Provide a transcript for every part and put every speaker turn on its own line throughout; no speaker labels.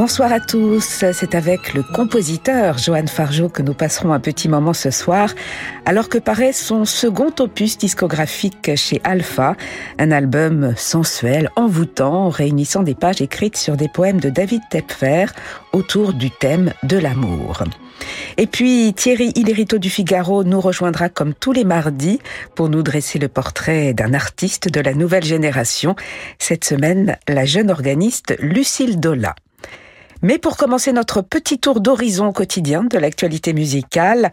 Bonsoir à tous, c'est avec le compositeur Johan Fargeau que nous passerons un petit moment ce soir, alors que paraît son second opus discographique chez Alpha, un album sensuel, envoûtant, réunissant des pages écrites sur des poèmes de David Tepfer autour du thème de l'amour. Et puis Thierry Hillerito du Figaro nous rejoindra comme tous les mardis pour nous dresser le portrait d'un artiste de la nouvelle génération. Cette semaine, la jeune organiste Lucille Dola. Mais pour commencer notre petit tour d'horizon quotidien de l'actualité musicale,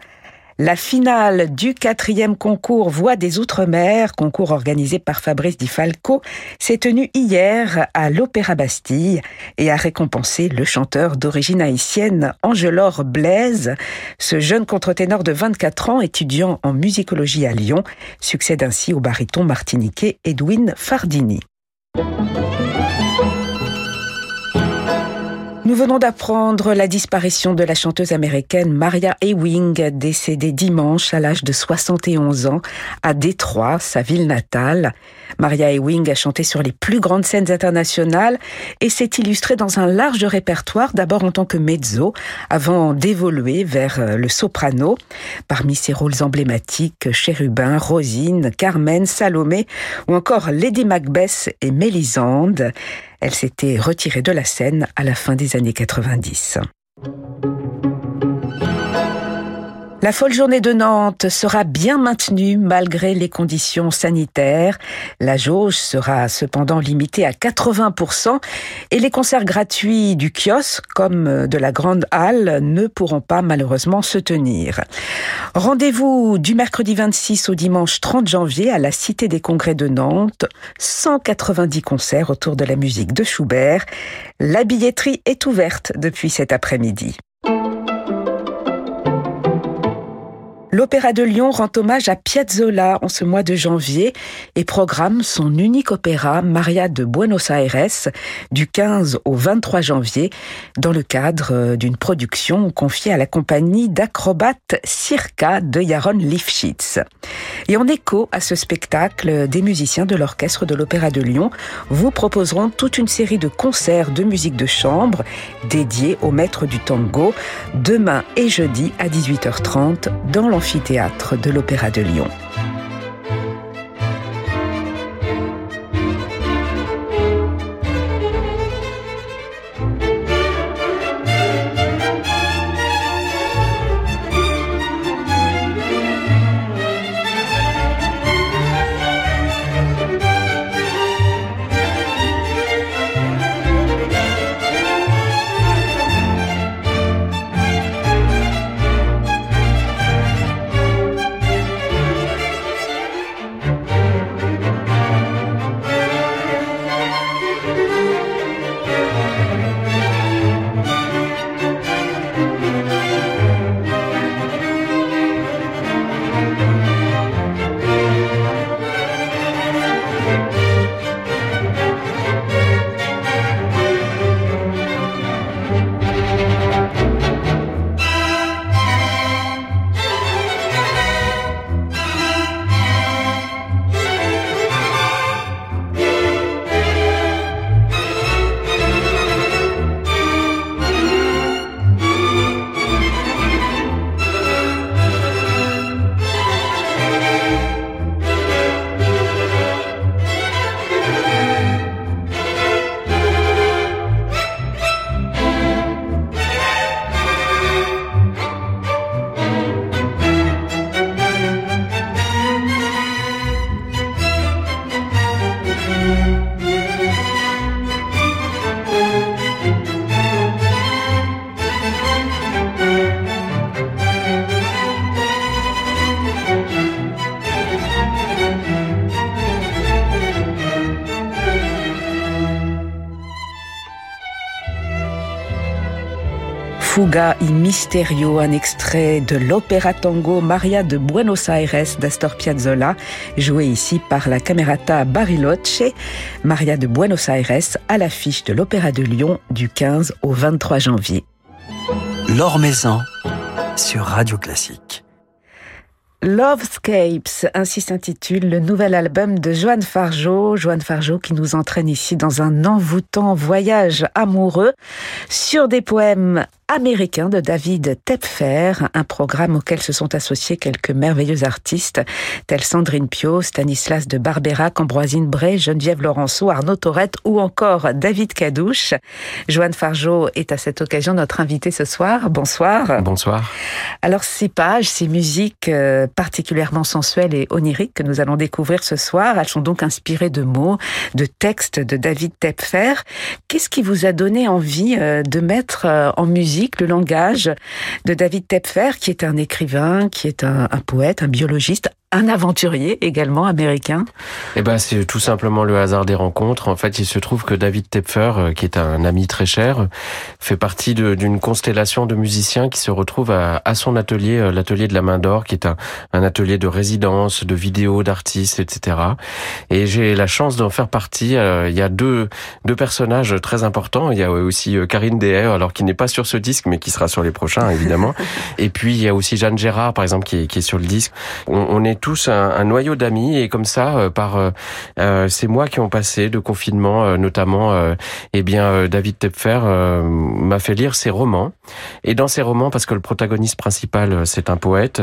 la finale du quatrième concours Voix des Outre-mer, concours organisé par Fabrice Di Falco, s'est tenue hier à l'Opéra Bastille et a récompensé le chanteur d'origine haïtienne Angelor Blaise. Ce jeune contre-ténor de 24 ans, étudiant en musicologie à Lyon, succède ainsi au baryton martiniquais Edwin Fardini. Venons d'apprendre la disparition de la chanteuse américaine Maria Ewing, décédée dimanche à l'âge de 71 ans à Détroit, sa ville natale. Maria Ewing a chanté sur les plus grandes scènes internationales et s'est illustrée dans un large répertoire, d'abord en tant que mezzo, avant d'évoluer vers le soprano. Parmi ses rôles emblématiques, Chérubin, Rosine, Carmen, Salomé ou encore Lady Macbeth et Mélisande. Elle s'était retirée de la scène à la fin des années 90. La folle journée de Nantes sera bien maintenue malgré les conditions sanitaires. La jauge sera cependant limitée à 80% et les concerts gratuits du kiosque comme de la grande halle ne pourront pas malheureusement se tenir. Rendez-vous du mercredi 26 au dimanche 30 janvier à la Cité des Congrès de Nantes. 190 concerts autour de la musique de Schubert. La billetterie est ouverte depuis cet après-midi. L'Opéra de Lyon rend hommage à Piazzolla en ce mois de janvier et programme son unique opéra Maria de Buenos Aires du 15 au 23 janvier dans le cadre d'une production confiée à la compagnie d'acrobates Circa de Jaron Lifshitz. Et en écho à ce spectacle, des musiciens de l'orchestre de l'Opéra de Lyon vous proposeront toute une série de concerts de musique de chambre dédiés au maître du tango demain et jeudi à 18h30 dans l'amphithéâtre de l'Opéra de Lyon. Fuga y Misterio, un extrait de l'opéra tango Maria de Buenos Aires d'Astor Piazzolla, joué ici par la Camerata Bariloche, Maria de Buenos Aires à l'affiche de l'Opéra de Lyon du 15 au 23 janvier.
L'Or Maison sur Radio Classique.
Lovescapes, ainsi s'intitule le nouvel album de Joanne Fargeau. Joanne Fargeau qui nous entraîne ici dans un envoûtant voyage amoureux sur des poèmes américain de David Tepfer, un programme auquel se sont associés quelques merveilleux artistes tels Sandrine Pio, Stanislas de Barberac, Ambroisine Bray, Geneviève Laurenceau, Arnaud Torette ou encore David Cadouche. Joanne Fargeau est à cette occasion notre invitée ce soir. Bonsoir.
Bonsoir.
Alors ces pages, ces musiques euh, particulièrement sensuelles et oniriques que nous allons découvrir ce soir, elles sont donc inspirées de mots, de textes de David Tepfer. Qu'est-ce qui vous a donné envie euh, de mettre euh, en musique le langage de David Tepfer, qui est un écrivain, qui est un, un poète, un biologiste, un aventurier également américain
Eh ben, c'est tout simplement le hasard des rencontres. En fait, il se trouve que David Tepfer, euh, qui est un ami très cher, fait partie d'une constellation de musiciens qui se retrouvent à, à son atelier, euh, l'atelier de la Main d'Or, qui est un, un, atelier de résidence, de vidéos, d'artistes, etc. Et j'ai la chance d'en faire partie. Euh, il y a deux, deux personnages très importants. Il y a aussi Karine Deher, alors qui n'est pas sur ce disque, mais qui sera sur les prochains, évidemment. Et puis, il y a aussi Jeanne Gérard, par exemple, qui est, qui est sur le disque. On, on est tous un, noyau d'amis et comme ça, euh, par euh, euh, ces mois qui ont passé de confinement, notamment, eh bien, David Tepfer m'a fait lire ses romans. Et dans ces romans, parce que le protagoniste principal, c'est un poète,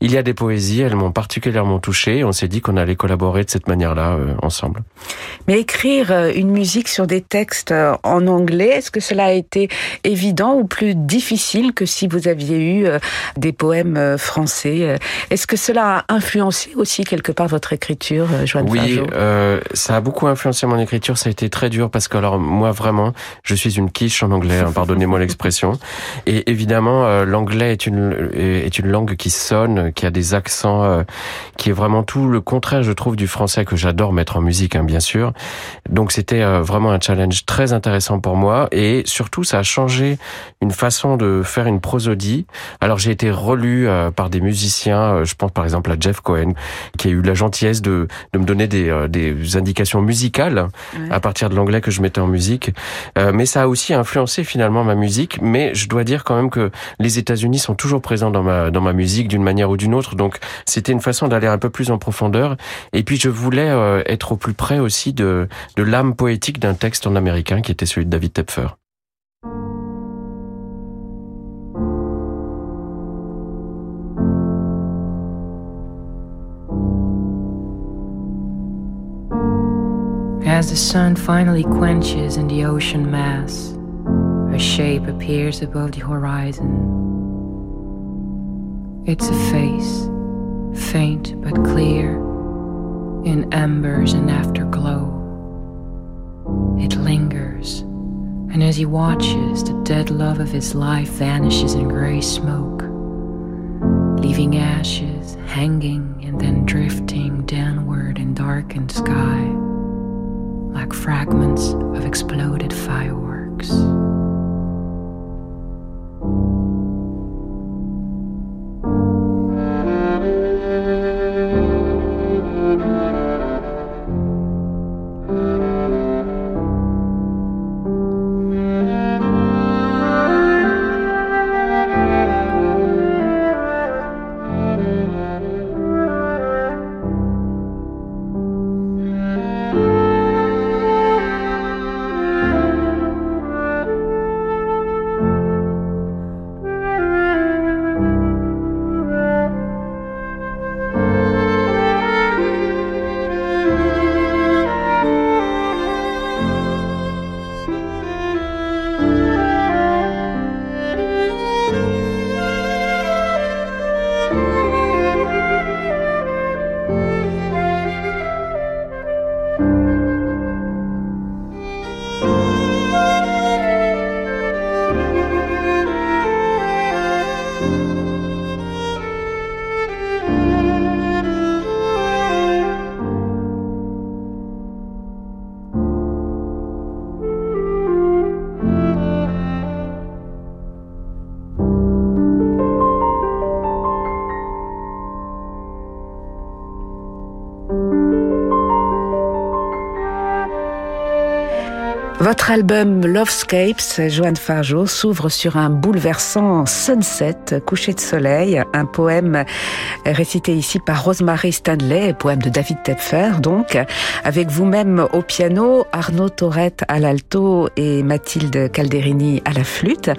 il y a des poésies, elles m'ont particulièrement touché. On s'est dit qu'on allait collaborer de cette manière-là ensemble.
Mais écrire une musique sur des textes en anglais, est-ce que cela a été évident ou plus difficile que si vous aviez eu des poèmes français Est-ce que cela a influencé influencé aussi quelque part votre écriture, euh, Joanne
Oui, euh, ça a beaucoup influencé mon écriture. Ça a été très dur parce que alors moi vraiment, je suis une quiche en anglais. Hein, Pardonnez-moi l'expression. Et évidemment, euh, l'anglais est une est une langue qui sonne, qui a des accents, euh, qui est vraiment tout le contraire, je trouve, du français que j'adore mettre en musique, hein, bien sûr. Donc c'était vraiment un challenge très intéressant pour moi et surtout ça a changé une façon de faire une prosodie. Alors j'ai été relu par des musiciens. je pense par exemple à Jeff Cohen, qui a eu la gentillesse de, de me donner des, euh, des indications musicales à partir de l'anglais que je mettais en musique. Euh, mais ça a aussi influencé finalement ma musique. Mais je dois dire quand même que les États-Unis sont toujours présents dans ma, dans ma musique d'une manière ou d'une autre. Donc c'était une façon d'aller un peu plus en profondeur. Et puis je voulais euh, être au plus près aussi de, de l'âme poétique d'un texte en américain qui était celui de David Tepfer.
As the sun finally quenches in the ocean mass, a shape appears above the horizon. It's a face, faint but clear, in embers and afterglow. It lingers, and as he watches, the dead love of his life vanishes in gray smoke, leaving ashes hanging and then drifting downward in darkened sky fragments of exploded fireworks.
Votre album Lovescapes, Joanne Fargeau, s'ouvre sur un bouleversant sunset, coucher de soleil, un poème récité ici par Rosemary Stanley, poème de David Tepfer, donc, avec vous-même au piano, Arnaud Torette à l'alto et Mathilde Calderini à la flûte.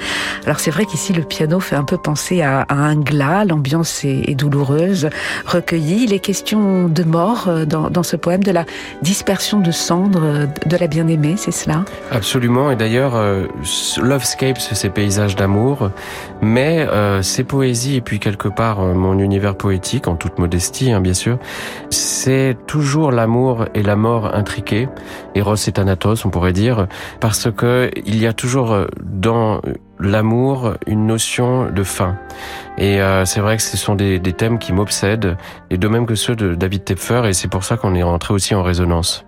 Alors c'est vrai qu'ici le piano fait un peu penser à, un glas, l'ambiance est, douloureuse, recueillie. Les questions de mort euh, dans ce poème, de la dispersion de cendres de la bien-aimée, c'est cela?
Absolument, et d'ailleurs, euh, Lovescapes, c'est paysages d'amour, mais euh, ces poésies, et puis quelque part euh, mon univers poétique, en toute modestie hein, bien sûr, c'est toujours l'amour et la mort intriqués, Eros et Thanatos on pourrait dire, parce que il y a toujours euh, dans l'amour une notion de fin. Et c'est vrai que ce sont des, des thèmes qui m'obsèdent, et de même que ceux de David Tepfer, et c'est pour ça qu'on est rentré aussi en résonance.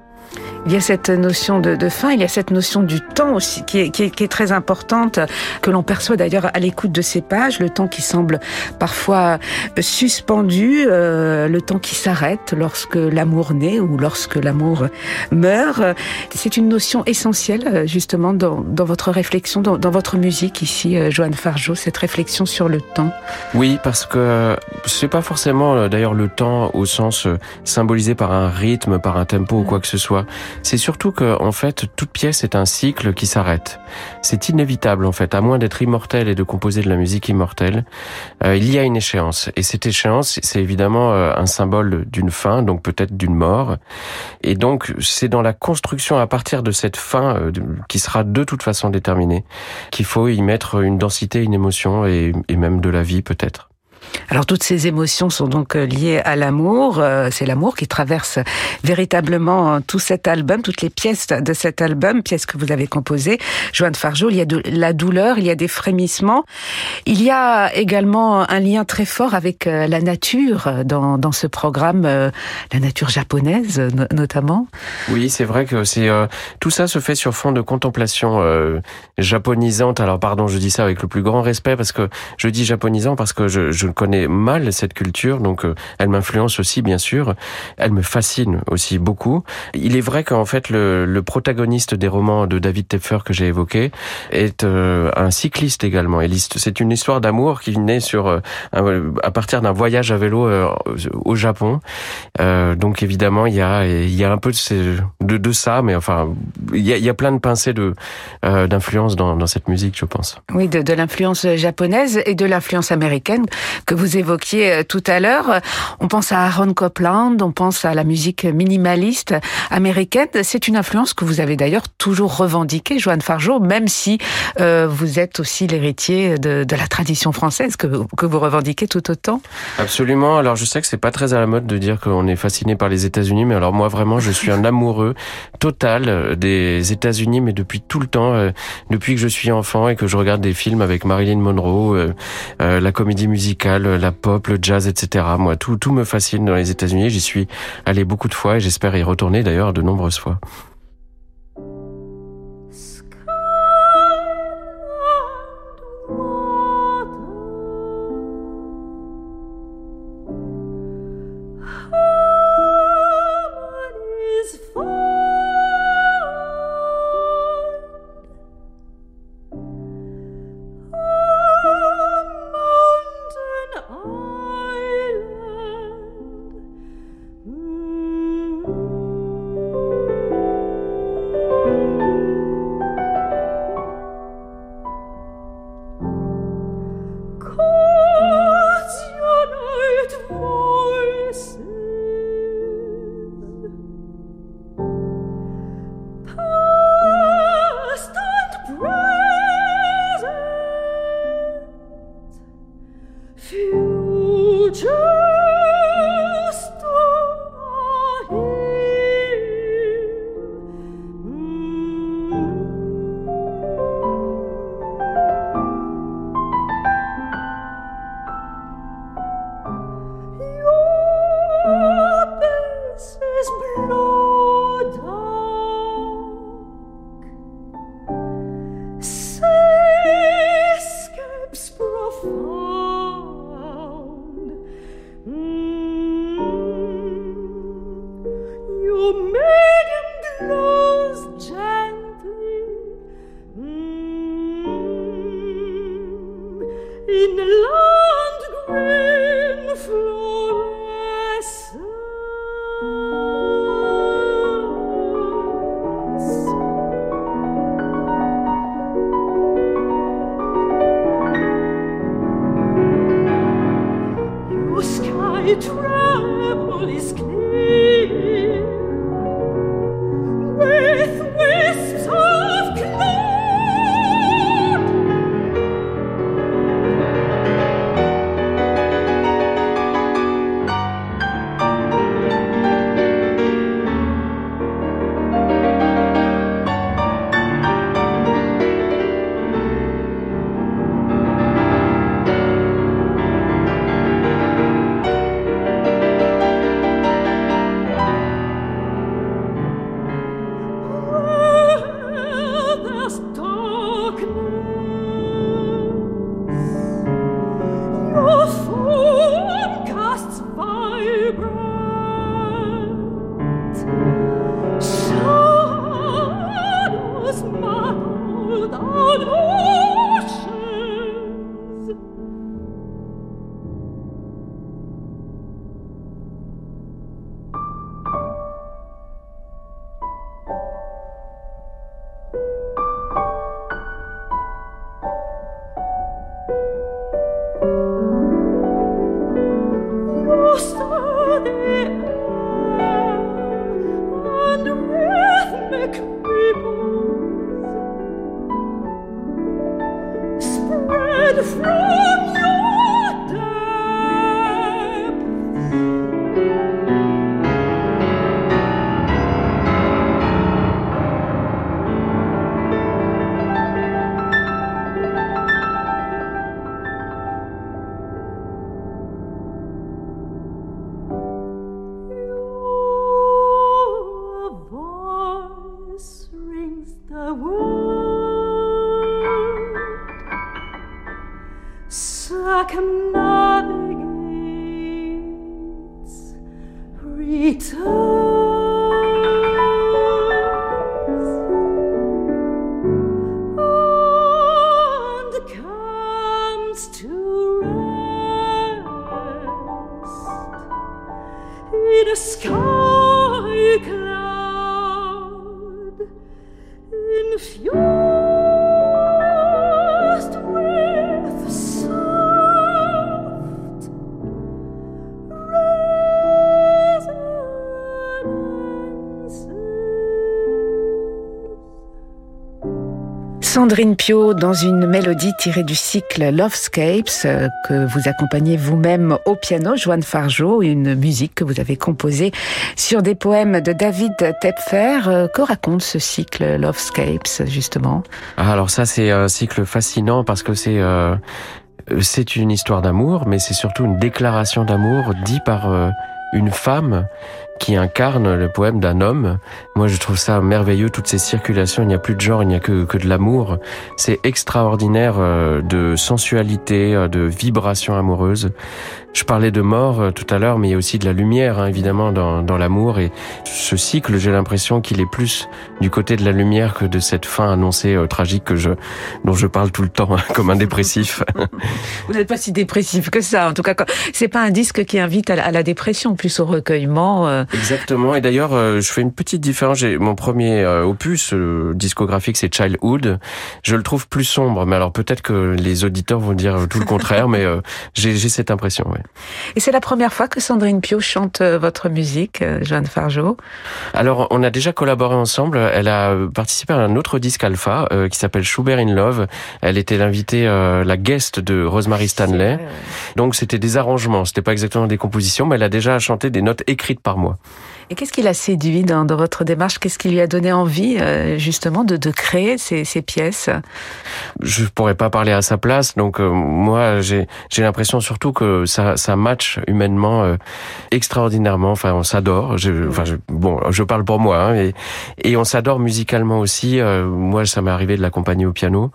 Il y a cette notion de, fin, il y a cette notion du temps aussi qui est, très importante, que l'on perçoit d'ailleurs à l'écoute de ces pages, le temps qui semble parfois suspendu, euh, le temps qui s'arrête lorsque l'amour naît ou lorsque l'amour meurt. C'est une notion essentielle justement dans, votre réflexion, dans, votre musique ici, euh, Joanne Fargeau, cette réflexion sur le temps.
Oui, parce que c'est pas forcément euh, d'ailleurs le temps au sens symbolisé par un rythme, par un tempo ou quoi que ce soit. C'est surtout que, en fait, toute pièce est un cycle qui s'arrête. C'est inévitable, en fait, à moins d'être immortel et de composer de la musique immortelle. Euh, il y a une échéance. Et cette échéance, c'est évidemment euh, un symbole d'une fin, donc peut-être d'une mort. Et donc, c'est dans la construction à partir de cette fin, euh, qui sera de toute façon déterminée, qu'il faut y mettre une densité, une émotion et, et même de la vie, peut-être.
Alors toutes ces émotions sont donc euh, liées à l'amour. Euh, c'est l'amour qui traverse véritablement euh, tout cet album, toutes les pièces de cet album, pièces que vous avez composées. Joanne Fargeau, il y a de la douleur, il y a des frémissements. Il y a également un lien très fort avec la nature dans, ce programme, la nature japonaise notamment.
Oui, c'est vrai que tout ça se fait sur fond de contemplation japonisante. Alors pardon, je dis ça avec le plus grand respect parce que je dis japonisant parce que je connais mal cette culture, donc euh, elle m'influence aussi bien sûr. Elle me fascine aussi beaucoup. Il est vrai qu'en fait le, le, protagoniste des romans de David Tepfer que j'ai évoqué est euh, un cycliste également. C'est une histoire d'amour qui naît sur euh, à partir d'un voyage à vélo au Japon. donc évidemment il y a y a un peu de, de, ça, mais enfin il y a, y a plein de pincées de d'influence dans, dans cette musique, je pense.
Oui, de, de l'influence japonaise et de l'influence américaine que vous évoquiez euh, tout à l'heure. On pense à Aaron Copland, on pense à la musique minimaliste américaine. C'est une influence que vous avez d'ailleurs toujours revendiquée, Joanne Fargeau, même si euh, vous êtes aussi l'héritier de, la tradition française que, vous revendiquez tout autant.
Absolument. Alors je sais que c'est pas très à la mode de dire qu'on est fasciné par les États-Unis, mais alors moi vraiment je suis un amoureux total des États-Unis, mais depuis tout le temps, euh, depuis que je suis enfant et que je regarde des films avec Marilyn Monroe, euh, euh la comédie musicale la pop, le jazz, etc. Moi, tout, tout me fascine dans les États-Unis. J'y suis allé beaucoup de fois et j'espère y retourner d'ailleurs de nombreuses fois.
Sandrine Pio dans une mélodie tirée du cycle Lovescapes euh, que vous accompagnez vous-même au piano, Joanne Fargeau, une musique que vous avez composée sur des poèmes de David Tepfer. Euh, que raconte ce cycle Lovescapes justement?
Ah, Alors ça c'est un cycle fascinant parce que c'est euh, c'est une histoire d'amour, mais c'est surtout une déclaration d'amour dit par une femme qui incarne le poème d'un homme. Moi, je trouve ça merveilleux, toutes ces circulations. Il n'y a plus de genre, il n'y a que, que de l'amour. C'est extraordinaire euh, de sensualité, euh, de vibration amoureuse. Je parlais de mort euh, tout à l'heure, mais il y a aussi de la lumière, hein, évidemment, dans, dans l'amour. Et ce cycle, j'ai l'impression qu'il est plus du côté de la lumière que de cette fin annoncée tragique que je, dont je parle tout le temps, hein, comme un dépressif.
Vous n'êtes pas si dépressif que ça. En tout cas, c'est pas un disque qui invite à la, à la dépression, plus au recueillement.
Exactement. Et d'ailleurs, euh, je fais une petite différence. J'ai mon premier euh, opus euh, discographique, c'est Childhood. Je le trouve plus sombre. Mais alors peut-être que les auditeurs vont dire tout le contraire, mais j'ai cette impression. Ouais.
Et c'est la première fois que Sandrine Pio chante votre musique, Joanne Fargeau?
Alors, on a déjà collaboré ensemble. Elle a participé à un autre disque Alpha qui s'appelle Schubert in Love. Elle était l'invitée, la guest de Rosemary Stanley. Donc c'était des arrangements. C'était pas exactement des compositions, mais elle a déjà chanté des notes écrites par moi.
Et qu'est-ce qui l'a séduit dans, votre démarche? Qu'est-ce qui lui a donné envie, euh, justement, de, créer ces, ces, pièces?
Je pourrais pas parler à sa place, donc euh, moi, j'ai l'impression surtout que ça, ça match humainement euh, extraordinairement. Enfin, on s'adore. Enfin, je, bon, je parle pour moi, hein, et, et on s'adore musicalement aussi. moi, ça m'est arrivé de l'accompagner au piano,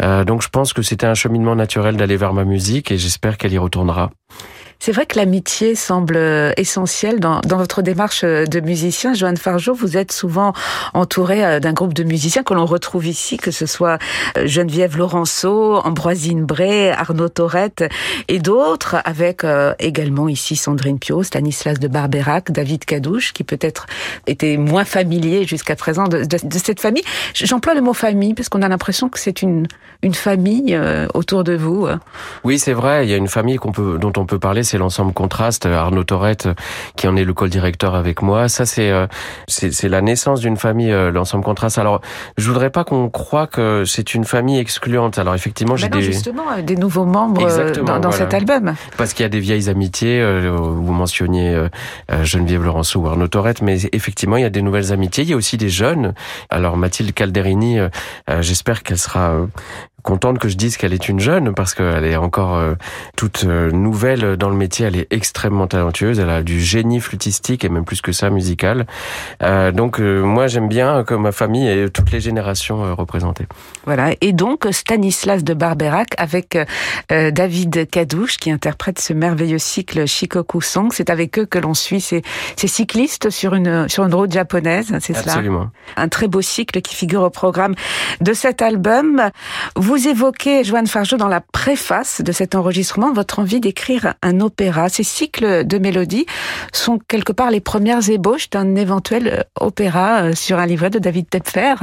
donc je pense que c'était un cheminement naturel d'aller vers ma musique, et j'espère qu'elle y retournera.
C'est vrai que l'amitié semble euh, essentielle dans, dans, votre démarche euh, de musicien. Joanne Fargeau, vous êtes souvent entouré euh, d'un groupe de musiciens que l'on retrouve ici, que ce soit Geneviève Laurenceau, Ambroisine Bray, Arnaud Torette et d'autres, avec également ici Sandrine Pio, Stanislas de Barberac, David Cadouche, qui peut-être était moins familier jusqu'à présent de, de, de, cette famille. J'emploie le mot famille parce qu'on a l'impression que c'est une, une famille autour de vous.
Oui, c'est vrai, il y a une famille qu'on peut, dont on peut parler c'est l'ensemble Contraste, Arnaud Torette, qui en est le co-directeur avec moi. Ça, c'est euh, c'est la naissance d'une famille, euh, l'ensemble Contraste. Alors, je voudrais pas qu'on croit que c'est une famille excluante. Alors, effectivement, j'ai des...
justement, euh, des nouveaux membres dans, dans cet album.
Parce qu'il y a des vieilles amitiés, vous mentionniez Geneviève Laurenceau ou Arnaud Torette, mais effectivement, il y a des nouvelles amitiés. Il y a aussi des jeunes. Alors, Mathilde Calderini, j'espère qu'elle sera contente que je dise qu'elle est une jeune parce qu'elle est encore euh, toute euh, nouvelle dans le métier. Elle est extrêmement talentueuse. Elle a du génie flûtistique et même plus que ça musical. Euh, donc moi j'aime bien que ma famille ait toutes les générations représentées.
Voilà. Et donc Stanislas de Barberac avec David Cadouche qui interprète ce merveilleux cycle Shikoku Song. C'est avec eux que l'on suit ces, ces, cyclistes sur une sur une route japonaise. C'est cela?
Absolument.
Un très beau cycle qui figure au programme de cet album. Vous évoquez, Joanne Fargeau, dans la préface de cet enregistrement, votre envie d'écrire un opéra. Ces cycles de mélodies sont quelque part les premières ébauches d'un éventuel euh, opéra euh, sur un livret de David Tepfer.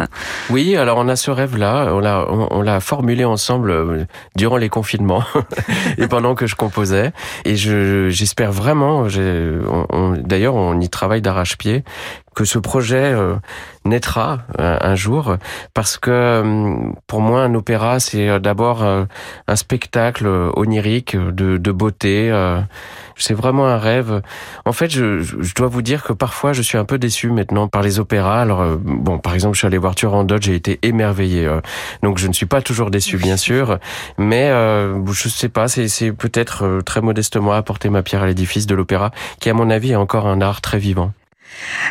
Oui, alors on a ce rêve-là, on l'a, formulé ensemble euh, durant les confinements et pendant que je composais. Et je, j'espère vraiment, d'ailleurs on y travaille d'arrache-pied, que ce projet euh, naîtra euh, un jour. Parce que euh, pour moi un opéra c'est d'abord un spectacle onirique de, de beauté c'est vraiment un rêve. En fait je, je, dois vous dire que parfois je suis un peu déçu maintenant par les opéras. Alors bon par exemple je suis allé voir Turandot j'ai été émerveillé donc je ne suis pas toujours déçu bien sûr. Mais je sais pas c'est peut-être très modestement apporter ma pierre à l'édifice de l'opéra qui à mon avis est encore un art très vivant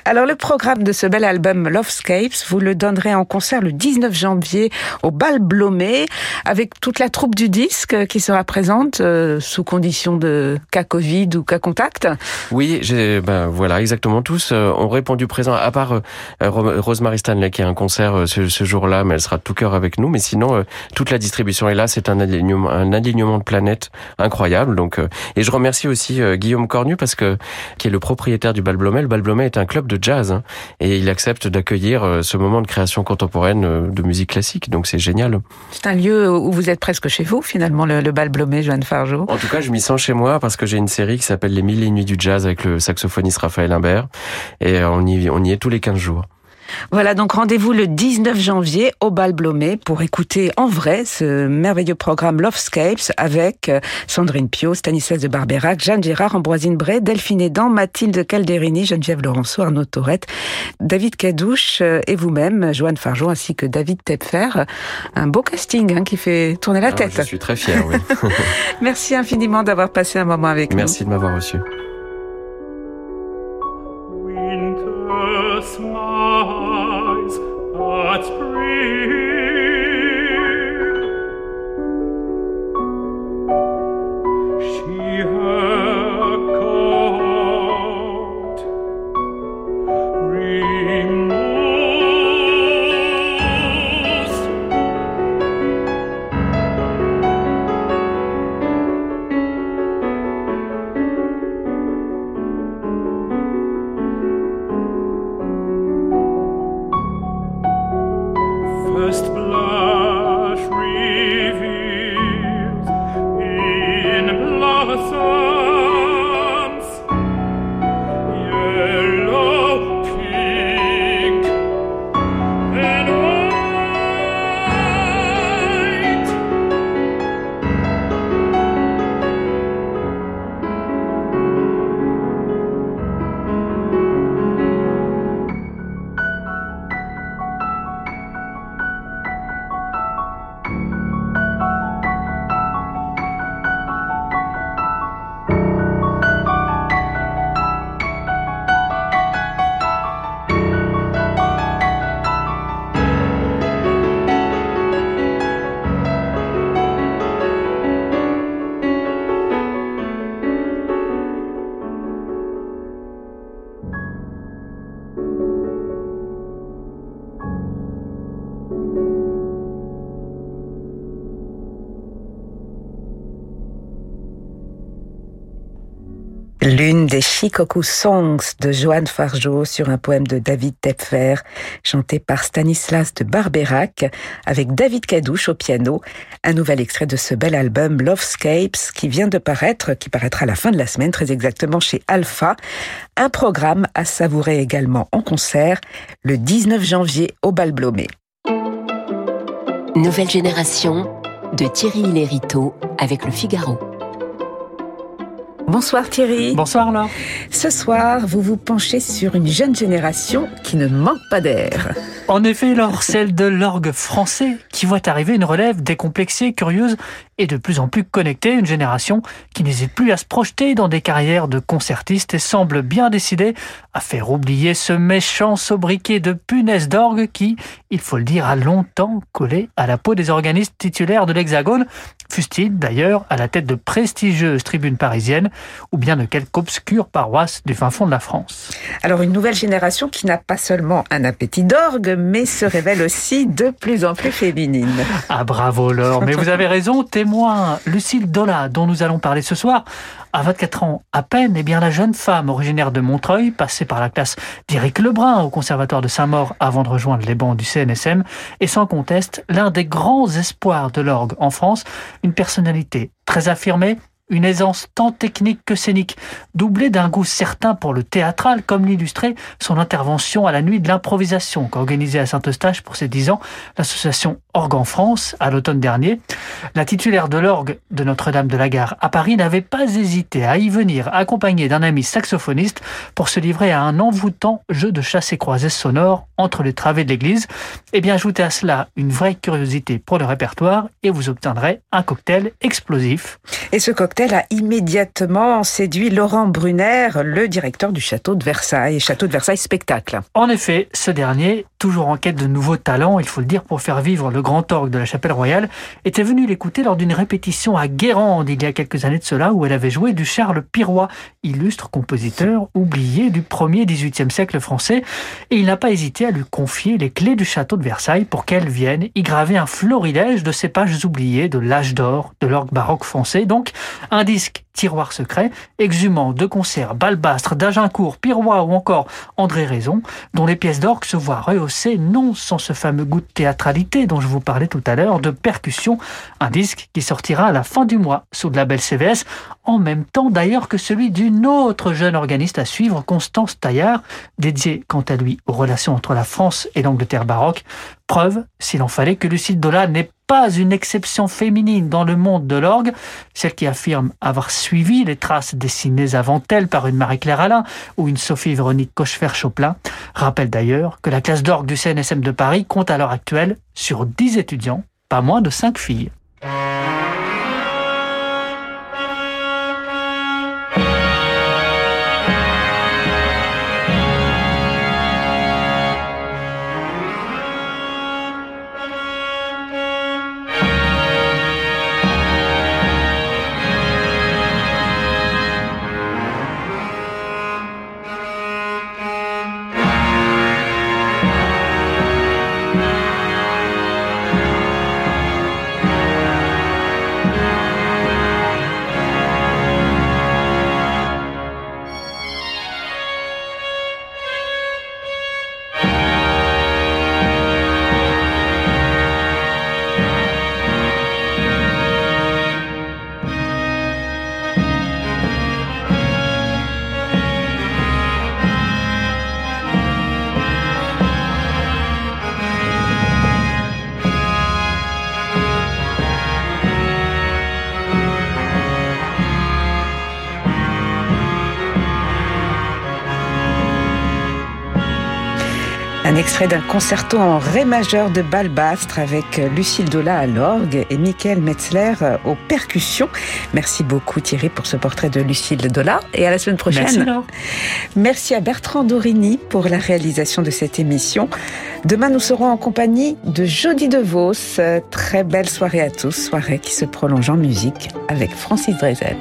alors le programme de ce bel album Lovescapes, vous le donnerez en concert le 19 janvier au Bal Blomé avec toute la troupe du disque qui sera présente euh, sous condition de cas Covid ou cas contact.
Oui, ben voilà exactement tous euh, ont répondu présent à part euh, Rosemary Stanley qui a un concert ce, jour-là, mais elle sera tout cœur avec nous. Mais sinon toute la distribution est là. C'est un alignement, un de planètes incroyable. Donc et je remercie aussi Guillaume Cornu parce que qui est le propriétaire du Bal Blomé. Le Bal Blomé est un club de jazz hein, et il accepte d'accueillir euh, ce moment de création contemporaine euh, de musique classique. Donc c'est génial.
C'est un lieu où vous êtes presque chez vous finalement, le, le bal Blomet, Joanne Fargeau.
En tout cas, je m'y sens chez moi parce que j'ai une série qui s'appelle Les Mille et Nuits du Jazz avec le saxophoniste Raphaël Imbert et on y, on y est tous les 15 jours.
Voilà, donc rendez-vous le 19 janvier au Bal Blomé pour écouter en vrai ce merveilleux programme Lovescapes avec euh, Sandrine Pio, Stanislas de Barberac, Jeanne Girard, Ambroisine Bray, Delphine Edan, Mathilde Calderini, Geneviève Laurenceau, Arnaud Torette, David Cadouche euh, et vous-même, Joanne Fargeau, ainsi que David Tepfer. Un beau casting hein, qui fait tourner la ah, tête.
Je suis très fier, oui.
Merci infiniment d'avoir passé un moment avec
nous. Merci de m'avoir reçu.
smiles at free. Shikoku Songs de Johan Fargeau sur un poème de David Tepfer, chanté par Stanislas de Barberac, avec David Cadouche au piano. Un nouvel extrait de ce bel album Lovescapes qui vient de paraître, qui paraîtra à la fin de la semaine, très exactement chez Alpha. Un programme à savourer également en concert le 19 janvier au Balblomé.
Nouvelle génération de Thierry Lériteau avec le Figaro.
Bonsoir Thierry.
Bonsoir Laure.
Ce soir, vous vous penchez sur une jeune génération qui ne manque pas d'air.
En effet, Laure, celle de l'orgue français qui voit arriver une relève décomplexée, curieuse et de plus en plus connectée, une génération qui n'hésite plus à se projeter dans des carrières de concertistes et semble bien décidée à faire oublier ce méchant sobriquet de punaise d'orgue qui, il faut le dire, a longtemps collé à la peau des organistes titulaires de l'Hexagone, fût-il d'ailleurs à la tête de prestigieuses tribunes parisiennes ou bien de quelque obscure paroisse du fin fond de la France.
Alors une nouvelle génération qui n'a pas seulement un appétit d'orgue, mais se révèle aussi de plus en plus féminine.
Ah bravo Laure, mais vous avez raison, témoin Lucille Dola, dont nous allons parler ce soir, à 24 ans à peine, eh bien la jeune femme originaire de Montreuil, passée par la classe d'Éric Lebrun au conservatoire de Saint-Maur avant de rejoindre les bancs du CNSM, est sans conteste l'un des grands espoirs de l'orgue en France, une personnalité très affirmée, une aisance tant technique que scénique, doublée d'un goût certain pour le théâtral, comme l'illustrait son intervention à la nuit de l'improvisation qu'organisait à Saint-Eustache pour ses dix ans l'association Orgue en France à l'automne dernier. La titulaire de l'orgue de Notre-Dame de la Gare à Paris n'avait pas hésité à y venir accompagnée d'un ami saxophoniste pour se livrer à un envoûtant jeu de chasse et croisée sonore entre les travées de l'église. Et eh bien ajoutez à cela une vraie curiosité pour le répertoire et vous obtiendrez un cocktail explosif.
Et ce cocktail elle a immédiatement séduit Laurent Brunner, le directeur du château de Versailles, château de Versailles spectacle.
En effet, ce dernier, toujours en quête de nouveaux talents, il faut le dire, pour faire vivre le grand orgue de la chapelle royale, était venu l'écouter lors d'une répétition à Guérande il y a quelques années de cela où elle avait joué du Charles Pirois, illustre compositeur oublié du premier 18e siècle français, et il n'a pas hésité à lui confier les clés du château de Versailles pour qu'elle vienne y graver un florilège de ces pages oubliées de l'âge d'or de l'orgue baroque français. Donc, un disque tiroir secret, exhumant de concerts Balbastre, d'Agincourt, Pirois ou encore André Raison, dont les pièces d'orgue se voient rehaussées non sans ce fameux goût de théâtralité dont je vous parlais tout à l'heure, de percussion, un disque qui sortira à la fin du mois sous le label CVS, en même temps d'ailleurs que celui d'une autre jeune organiste à suivre, Constance Taillard, dédiée quant à lui aux relations entre la France et l'Angleterre baroque, preuve, s'il en fallait, que Lucille Dola n'est pas une exception féminine dans le monde de l'orgue, celle qui affirme avoir les traces dessinées avant elle par une Marie-Claire Alain ou une Sophie-Véronique Cochefer-Choplin, rappelle d'ailleurs que la classe d'orgue du CNSM de Paris compte à l'heure actuelle, sur 10 étudiants, pas moins de 5 filles.
Extrait d'un concerto en ré majeur de Balbastre avec Lucille Dola à l'orgue et Michael Metzler aux percussions. Merci beaucoup Thierry pour ce portrait de Lucille Dola et à la semaine prochaine.
Merci,
Merci à Bertrand Dorini pour la réalisation de cette émission. Demain, nous serons en compagnie de Jody DeVos. Très belle soirée à tous, soirée qui se prolonge en musique avec Francis Drezel.